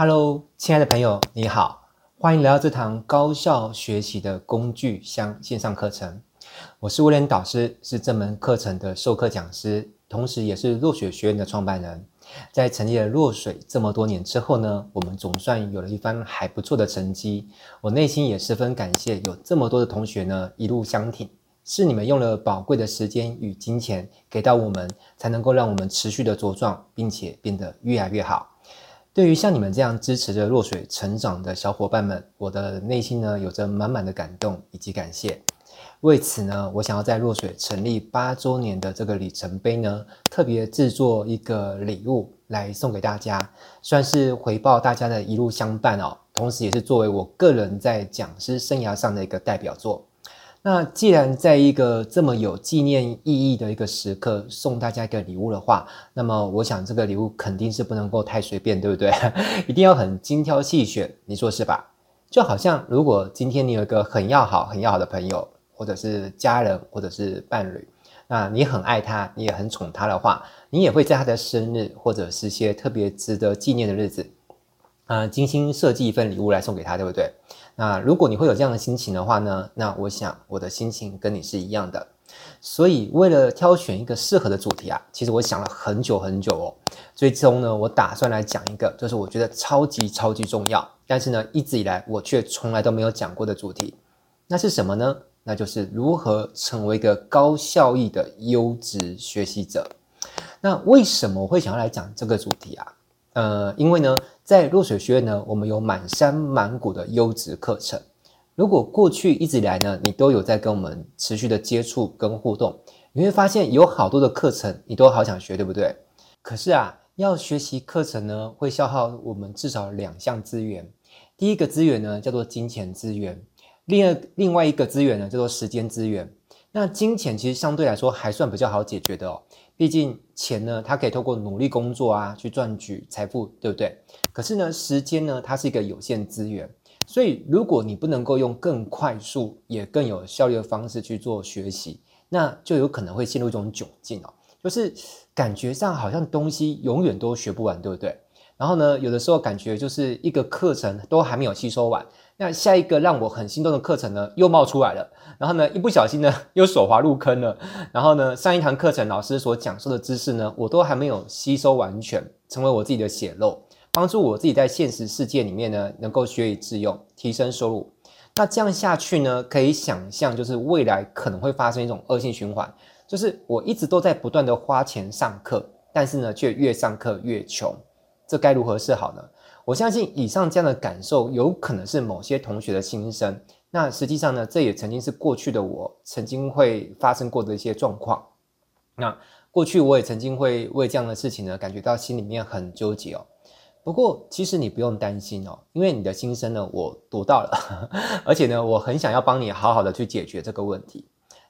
Hello，亲爱的朋友，你好，欢迎来到这堂高效学习的工具箱线上课程。我是威廉导师，是这门课程的授课讲师，同时也是落水学院的创办人。在成立了落水这么多年之后呢，我们总算有了一番还不错的成绩。我内心也十分感谢有这么多的同学呢一路相挺，是你们用了宝贵的时间与金钱给到我们，才能够让我们持续的茁壮，并且变得越来越好。对于像你们这样支持着落水成长的小伙伴们，我的内心呢有着满满的感动以及感谢。为此呢，我想要在落水成立八周年的这个里程碑呢，特别制作一个礼物来送给大家，算是回报大家的一路相伴哦，同时也是作为我个人在讲师生涯上的一个代表作。那既然在一个这么有纪念意义的一个时刻送大家一个礼物的话，那么我想这个礼物肯定是不能够太随便，对不对？一定要很精挑细选，你说是吧？就好像如果今天你有一个很要好、很要好的朋友。或者是家人，或者是伴侣，那你很爱他，你也很宠他的话，你也会在他的生日或者是些特别值得纪念的日子，啊、精心设计一份礼物来送给他，对不对？那如果你会有这样的心情的话呢，那我想我的心情跟你是一样的。所以为了挑选一个适合的主题啊，其实我想了很久很久哦，最终呢，我打算来讲一个，就是我觉得超级超级重要，但是呢，一直以来我却从来都没有讲过的主题，那是什么呢？那就是如何成为一个高效益的优质学习者。那为什么我会想要来讲这个主题啊？呃，因为呢，在落水学院呢，我们有满山满谷的优质课程。如果过去一直以来呢，你都有在跟我们持续的接触跟互动，你会发现有好多的课程你都好想学，对不对？可是啊，要学习课程呢，会消耗我们至少两项资源。第一个资源呢，叫做金钱资源。另外另外一个资源呢，叫做时间资源。那金钱其实相对来说还算比较好解决的哦，毕竟钱呢，它可以透过努力工作啊去赚取财富，对不对？可是呢，时间呢，它是一个有限资源，所以如果你不能够用更快速也更有效率的方式去做学习，那就有可能会陷入一种窘境哦，就是感觉上好像东西永远都学不完，对不对？然后呢，有的时候感觉就是一个课程都还没有吸收完。那下一个让我很心动的课程呢，又冒出来了。然后呢，一不小心呢，又手滑入坑了。然后呢，上一堂课程老师所讲授的知识呢，我都还没有吸收完全，成为我自己的血肉，帮助我自己在现实世界里面呢，能够学以致用，提升收入。那这样下去呢，可以想象，就是未来可能会发生一种恶性循环，就是我一直都在不断的花钱上课，但是呢，却越上课越穷。这该如何是好呢？我相信以上这样的感受有可能是某些同学的心声。那实际上呢，这也曾经是过去的我曾经会发生过的一些状况。那过去我也曾经会为这样的事情呢，感觉到心里面很纠结哦。不过其实你不用担心哦，因为你的心声呢，我读到了，而且呢，我很想要帮你好好的去解决这个问题。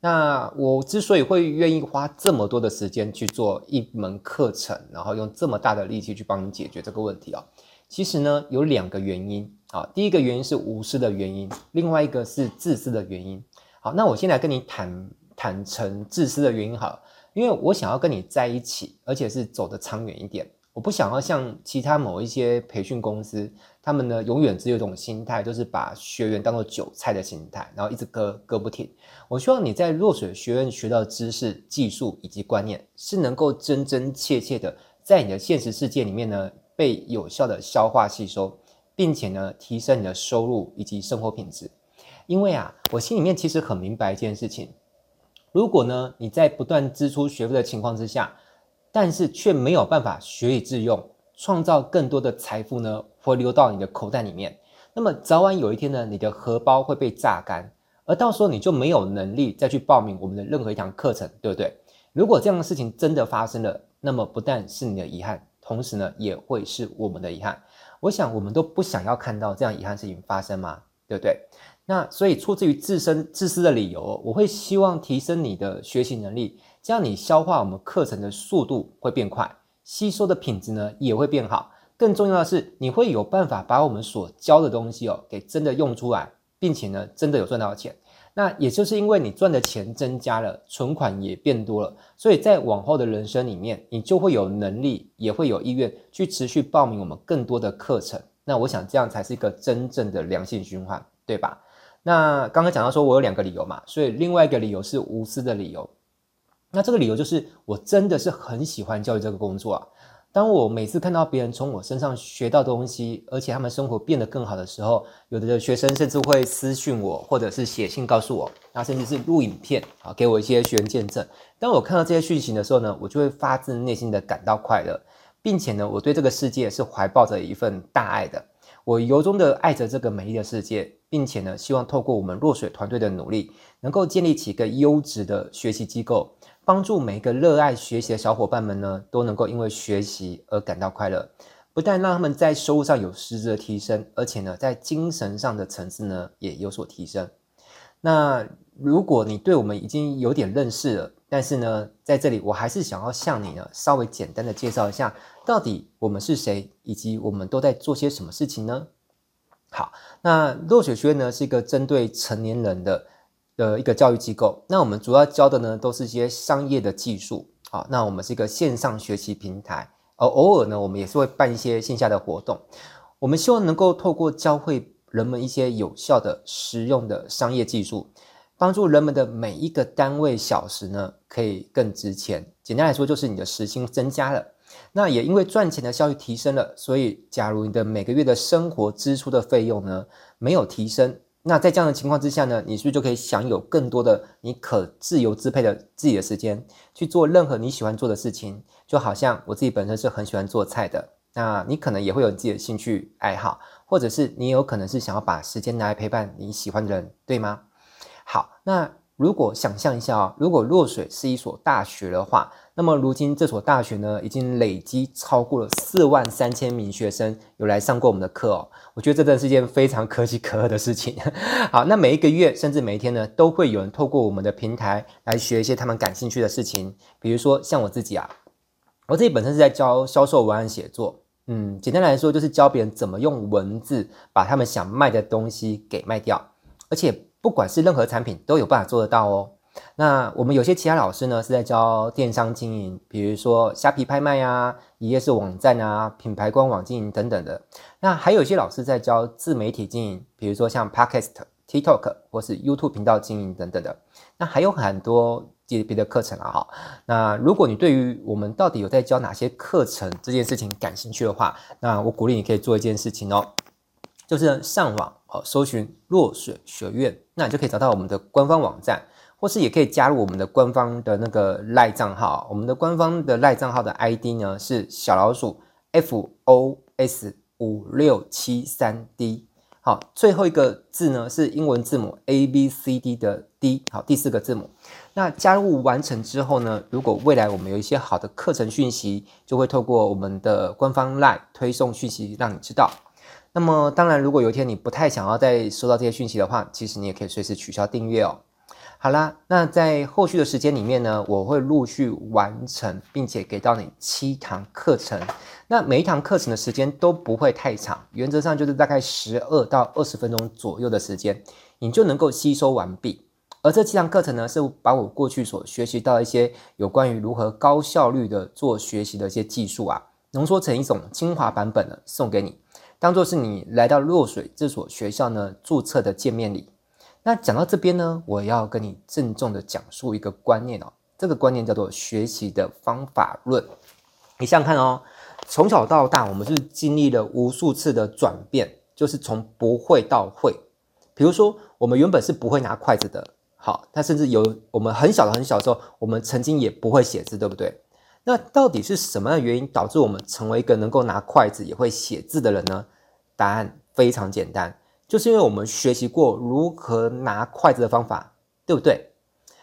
那我之所以会愿意花这么多的时间去做一门课程，然后用这么大的力气去帮你解决这个问题哦。其实呢，有两个原因啊。第一个原因是无私的原因，另外一个是自私的原因。好，那我先来跟你坦坦诚自私的原因好了，因为我想要跟你在一起，而且是走得长远一点。我不想要像其他某一些培训公司，他们呢永远只有一种心态，就是把学员当做韭菜的心态，然后一直割割不停。我希望你在落水学院学到的知识、技术以及观念，是能够真真切切的在你的现实世界里面呢。被有效的消化吸收，并且呢，提升你的收入以及生活品质。因为啊，我心里面其实很明白一件事情：如果呢，你在不断支出学费的情况之下，但是却没有办法学以致用，创造更多的财富呢，会流到你的口袋里面。那么早晚有一天呢，你的荷包会被榨干，而到时候你就没有能力再去报名我们的任何一堂课程，对不对？如果这样的事情真的发生了，那么不但是你的遗憾。同时呢，也会是我们的遗憾。我想，我们都不想要看到这样遗憾事情发生嘛，对不对？那所以，出自于自身自私的理由，我会希望提升你的学习能力，这样你消化我们课程的速度会变快，吸收的品质呢也会变好。更重要的是，你会有办法把我们所教的东西哦，给真的用出来，并且呢，真的有赚到钱。那也就是因为你赚的钱增加了，存款也变多了，所以在往后的人生里面，你就会有能力，也会有意愿去持续报名我们更多的课程，那我想这样才是一个真正的良性循环，对吧？那刚刚讲到说我有两个理由嘛，所以另外一个理由是无私的理由。那这个理由就是我真的是很喜欢教育这个工作啊。当我每次看到别人从我身上学到东西，而且他们生活变得更好的时候，有的学生甚至会私讯我，或者是写信告诉我，那甚至是录影片啊，给我一些学员见证。当我看到这些讯息的时候呢，我就会发自内心的感到快乐，并且呢，我对这个世界是怀抱着一份大爱的。我由衷的爱着这个美丽的世界，并且呢，希望透过我们落水团队的努力，能够建立起一个优质的学习机构。帮助每一个热爱学习的小伙伴们呢，都能够因为学习而感到快乐，不但让他们在收入上有实质的提升，而且呢，在精神上的层次呢也有所提升。那如果你对我们已经有点认识了，但是呢，在这里我还是想要向你呢稍微简单的介绍一下，到底我们是谁，以及我们都在做些什么事情呢？好，那落雪学院呢是一个针对成年人的。的一个教育机构，那我们主要教的呢，都是一些商业的技术啊。那我们是一个线上学习平台，而偶尔呢，我们也是会办一些线下的活动。我们希望能够透过教会人们一些有效的、实用的商业技术，帮助人们的每一个单位小时呢，可以更值钱。简单来说，就是你的时薪增加了。那也因为赚钱的效率提升了，所以假如你的每个月的生活支出的费用呢，没有提升。那在这样的情况之下呢，你是不是就可以享有更多的你可自由支配的自己的时间，去做任何你喜欢做的事情？就好像我自己本身是很喜欢做菜的，那你可能也会有自己的兴趣爱好，或者是你有可能是想要把时间拿来陪伴你喜欢的人，对吗？好，那。如果想象一下啊，如果落水是一所大学的话，那么如今这所大学呢，已经累积超过了四万三千名学生有来上过我们的课哦。我觉得这真的是一件非常可喜可贺的事情。好，那每一个月甚至每一天呢，都会有人透过我们的平台来学一些他们感兴趣的事情。比如说像我自己啊，我自己本身是在教销售文案写作，嗯，简单来说就是教别人怎么用文字把他们想卖的东西给卖掉，而且。不管是任何产品都有办法做得到哦。那我们有些其他老师呢，是在教电商经营，比如说虾皮拍卖啊、一页式网站啊、品牌官网经营等等的。那还有一些老师在教自媒体经营，比如说像 Podcast、TikTok 或是 YouTube 频道经营等等的。那还有很多别的课程啊哈。那如果你对于我们到底有在教哪些课程这件事情感兴趣的话，那我鼓励你可以做一件事情哦。就是上网哦，搜寻落水学院，那你就可以找到我们的官方网站，或是也可以加入我们的官方的那个赖账号。我们的官方的赖账号的 ID 呢是小老鼠 F O S 五六七三 D。好，最后一个字呢是英文字母 A B C D 的 D。好，第四个字母。那加入完成之后呢，如果未来我们有一些好的课程讯息，就会透过我们的官方赖推送讯息让你知道。那么，当然，如果有一天你不太想要再收到这些讯息的话，其实你也可以随时取消订阅哦。好啦，那在后续的时间里面呢，我会陆续完成，并且给到你七堂课程。那每一堂课程的时间都不会太长，原则上就是大概十二到二十分钟左右的时间，你就能够吸收完毕。而这七堂课程呢，是把我过去所学习到一些有关于如何高效率的做学习的一些技术啊，浓缩成一种精华版本的，送给你。当做是你来到落水这所学校呢，注册的见面礼。那讲到这边呢，我要跟你郑重的讲述一个观念哦，这个观念叫做学习的方法论。你想想看哦，从小到大，我们是经历了无数次的转变，就是从不会到会。比如说，我们原本是不会拿筷子的，好，他甚至有我们很小的很小的时候，我们曾经也不会写字，对不对？那到底是什么样的原因导致我们成为一个能够拿筷子也会写字的人呢？答案非常简单，就是因为我们学习过如何拿筷子的方法，对不对？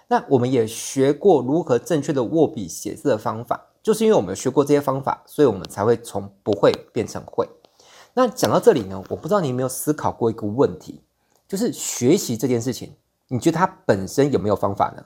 那我们也学过如何正确的握笔写字的方法，就是因为我们学过这些方法，所以我们才会从不会变成会。那讲到这里呢，我不知道你有没有思考过一个问题，就是学习这件事情，你觉得它本身有没有方法呢？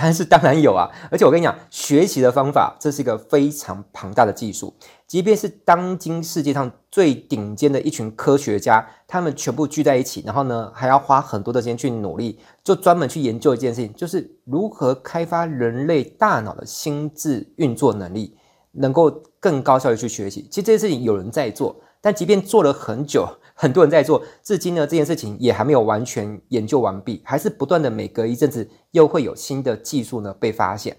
但是当然有啊，而且我跟你讲，学习的方法这是一个非常庞大的技术。即便是当今世界上最顶尖的一群科学家，他们全部聚在一起，然后呢，还要花很多的时间去努力，就专门去研究一件事情，就是如何开发人类大脑的心智运作能力，能够更高效地去学习。其实这件事情有人在做，但即便做了很久，很多人在做，至今呢，这件事情也还没有完全研究完毕，还是不断的每隔一阵子又会有新的技术呢被发现。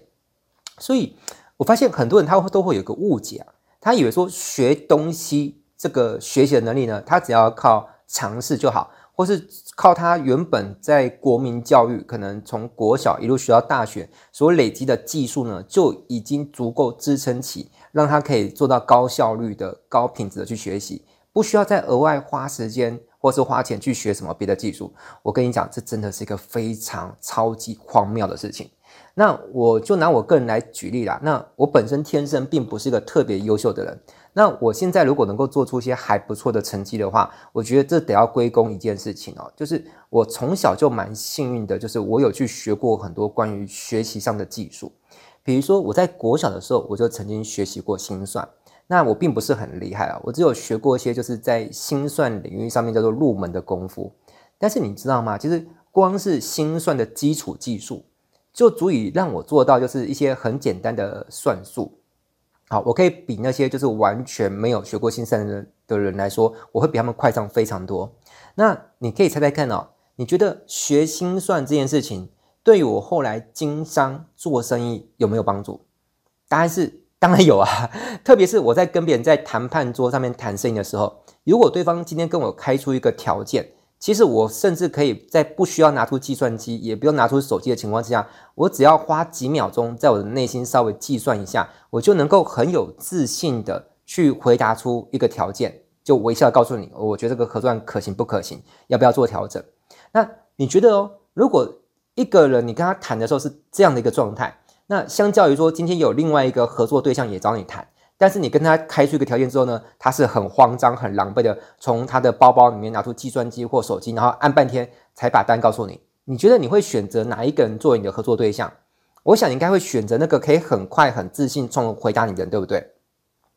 所以我发现很多人他都会有个误解，他以为说学东西这个学习的能力呢，他只要靠尝试就好。或是靠他原本在国民教育，可能从国小一路学到大学所累积的技术呢，就已经足够支撑起，让他可以做到高效率的、高品质的去学习，不需要再额外花时间或是花钱去学什么别的技术。我跟你讲，这真的是一个非常超级荒谬的事情。那我就拿我个人来举例啦。那我本身天生并不是一个特别优秀的人。那我现在如果能够做出一些还不错的成绩的话，我觉得这得要归功一件事情哦，就是我从小就蛮幸运的，就是我有去学过很多关于学习上的技术。比如说我在国小的时候，我就曾经学习过心算。那我并不是很厉害啊，我只有学过一些就是在心算领域上面叫做入门的功夫。但是你知道吗？其实光是心算的基础技术，就足以让我做到就是一些很简单的算术。好，我可以比那些就是完全没有学过心算的人的人来说，我会比他们快上非常多。那你可以猜猜看哦，你觉得学心算这件事情对于我后来经商做生意有没有帮助？答案是当然有啊，特别是我在跟别人在谈判桌上面谈生意的时候，如果对方今天跟我开出一个条件。其实我甚至可以在不需要拿出计算机，也不用拿出手机的情况之下，我只要花几秒钟，在我的内心稍微计算一下，我就能够很有自信的去回答出一个条件，就微笑告诉你，我觉得这个合作案可行不可行，要不要做调整？那你觉得哦，如果一个人你跟他谈的时候是这样的一个状态，那相较于说今天有另外一个合作对象也找你谈。但是你跟他开出一个条件之后呢，他是很慌张、很狼狈的，从他的包包里面拿出计算机或手机，然后按半天才把单告诉你。你觉得你会选择哪一个人作为你的合作对象？我想应该会选择那个可以很快、很自信、从回答你的人，对不对？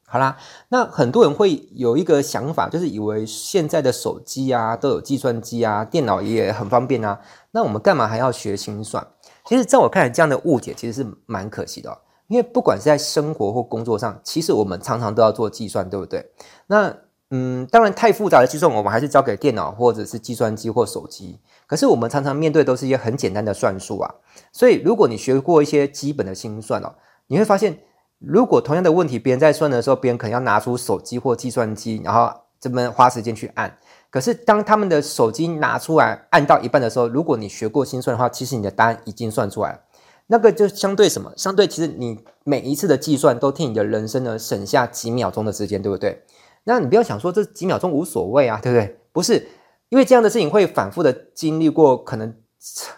好啦，那很多人会有一个想法，就是以为现在的手机啊都有计算机啊，电脑也很方便啊，那我们干嘛还要学心算？其实在我看来，这样的误解其实是蛮可惜的。因为不管是在生活或工作上，其实我们常常都要做计算，对不对？那嗯，当然太复杂的计算，我们还是交给电脑或者是计算机或手机。可是我们常常面对都是一些很简单的算术啊。所以如果你学过一些基本的心算哦，你会发现，如果同样的问题别人在算的时候，别人可能要拿出手机或计算机，然后这么花时间去按。可是当他们的手机拿出来按到一半的时候，如果你学过心算的话，其实你的答案已经算出来了。那个就相对什么？相对其实你每一次的计算都替你的人生呢省下几秒钟的时间，对不对？那你不要想说这几秒钟无所谓啊，对不对？不是，因为这样的事情会反复的经历过，可能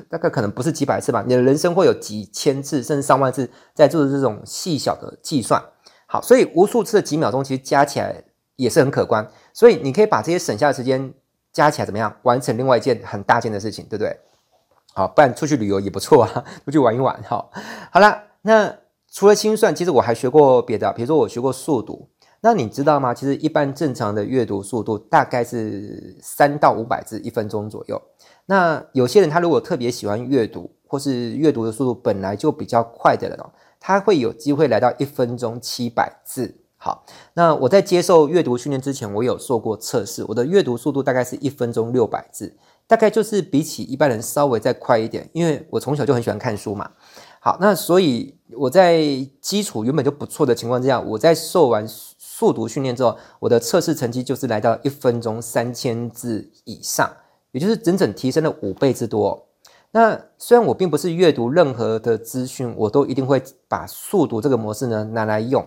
大概可能不是几百次吧，你的人生会有几千次甚至上万次在做这种细小的计算。好，所以无数次的几秒钟其实加起来也是很可观，所以你可以把这些省下的时间加起来怎么样，完成另外一件很大件的事情，对不对？好，不然出去旅游也不错啊，出去玩一玩。好，好了，那除了心算，其实我还学过别的，比如说我学过速读。那你知道吗？其实一般正常的阅读速度大概是三到五百字一分钟左右。那有些人他如果特别喜欢阅读，或是阅读的速度本来就比较快的人哦，他会有机会来到一分钟七百字。好，那我在接受阅读训练之前，我有做过测试，我的阅读速度大概是一分钟六百字。大概就是比起一般人稍微再快一点，因为我从小就很喜欢看书嘛。好，那所以我在基础原本就不错的情况之下，我在受完速读训练之后，我的测试成绩就是来到一分钟三千字以上，也就是整整提升了五倍之多。那虽然我并不是阅读任何的资讯，我都一定会把速读这个模式呢拿来用，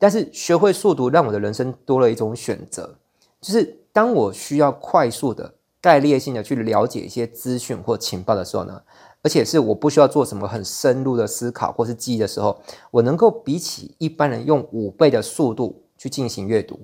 但是学会速读让我的人生多了一种选择，就是当我需要快速的。概略性的去了解一些资讯或情报的时候呢，而且是我不需要做什么很深入的思考或是记忆的时候，我能够比起一般人用五倍的速度去进行阅读。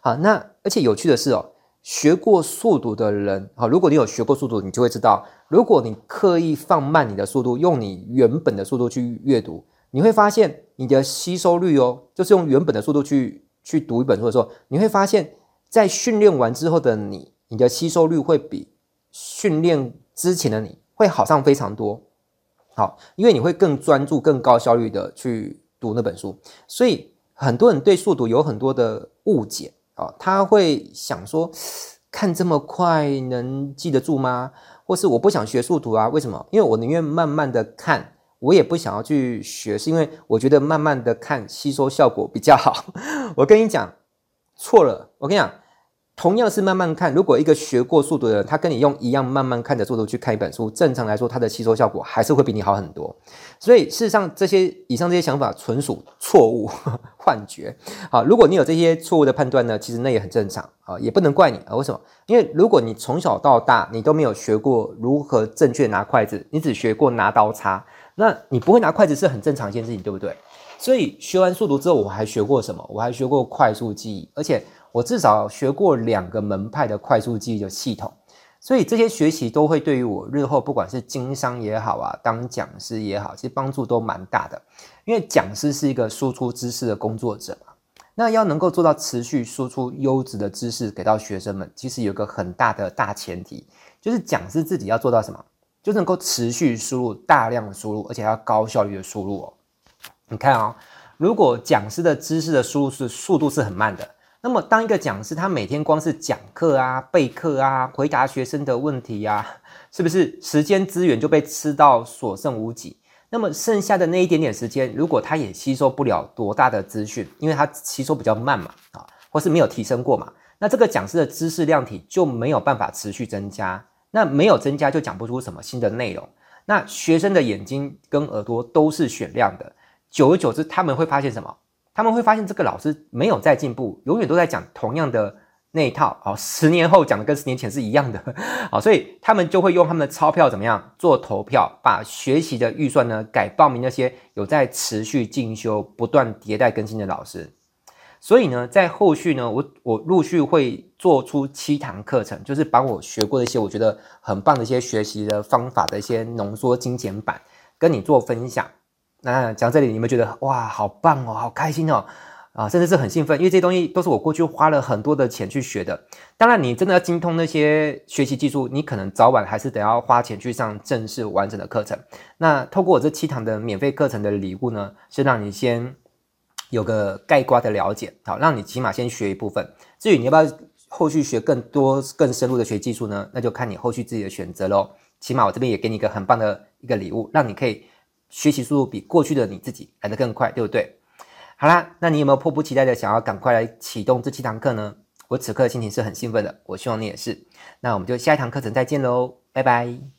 好，那而且有趣的是哦，学过速读的人，好，如果你有学过速读，你就会知道，如果你刻意放慢你的速度，用你原本的速度去阅读，你会发现你的吸收率哦，就是用原本的速度去去读一本书的时候，你会发现在训练完之后的你。你的吸收率会比训练之前的你会好上非常多，好，因为你会更专注、更高效率的去读那本书。所以很多人对速读有很多的误解，哦，他会想说，看这么快能记得住吗？或是我不想学速读啊？为什么？因为我宁愿慢慢的看，我也不想要去学，是因为我觉得慢慢的看吸收效果比较好。我跟你讲，错了，我跟你讲。同样是慢慢看，如果一个学过速读的人，他跟你用一样慢慢看的速度去看一本书，正常来说，他的吸收效果还是会比你好很多。所以事实上，这些以上这些想法纯属错误、幻觉。好，如果你有这些错误的判断呢，其实那也很正常啊，也不能怪你啊。为什么？因为如果你从小到大你都没有学过如何正确拿筷子，你只学过拿刀叉，那你不会拿筷子是很正常一件事情，对不对？所以学完速读之后，我还学过什么？我还学过快速记忆，而且。我至少学过两个门派的快速记忆的系统，所以这些学习都会对于我日后不管是经商也好啊，当讲师也好，其实帮助都蛮大的。因为讲师是一个输出知识的工作者嘛，那要能够做到持续输出优质的知识给到学生们，其实有个很大的大前提，就是讲师自己要做到什么，就能够持续输入大量的输入，而且要高效率的输入哦。你看哦，如果讲师的知识的输入是速度是很慢的。那么，当一个讲师，他每天光是讲课啊、备课啊、回答学生的问题、啊，是不是时间资源就被吃到所剩无几？那么剩下的那一点点时间，如果他也吸收不了多大的资讯，因为他吸收比较慢嘛，啊，或是没有提升过嘛，那这个讲师的知识量体就没有办法持续增加。那没有增加，就讲不出什么新的内容。那学生的眼睛跟耳朵都是雪亮的，久而久之，他们会发现什么？他们会发现这个老师没有在进步，永远都在讲同样的那一套。哦，十年后讲的跟十年前是一样的。哦，所以他们就会用他们的钞票怎么样做投票，把学习的预算呢改报名那些有在持续进修、不断迭代更新的老师。所以呢，在后续呢，我我陆续会做出七堂课程，就是把我学过的一些我觉得很棒的一些学习的方法的一些浓缩精简版，跟你做分享。那讲这里，你们觉得哇，好棒哦，好开心哦，啊，甚至是很兴奋，因为这些东西都是我过去花了很多的钱去学的。当然，你真的要精通那些学习技术，你可能早晚还是得要花钱去上正式完整的课程。那透过我这七堂的免费课程的礼物呢，是让你先有个概括的了解，好，让你起码先学一部分。至于你要不要后续学更多、更深入的学技术呢？那就看你后续自己的选择喽。起码我这边也给你一个很棒的一个礼物，让你可以。学习速度比过去的你自己来得更快，对不对？好啦，那你有没有迫不及待的想要赶快来启动这七堂课呢？我此刻的心情是很兴奋的，我希望你也是。那我们就下一堂课程再见喽，拜拜。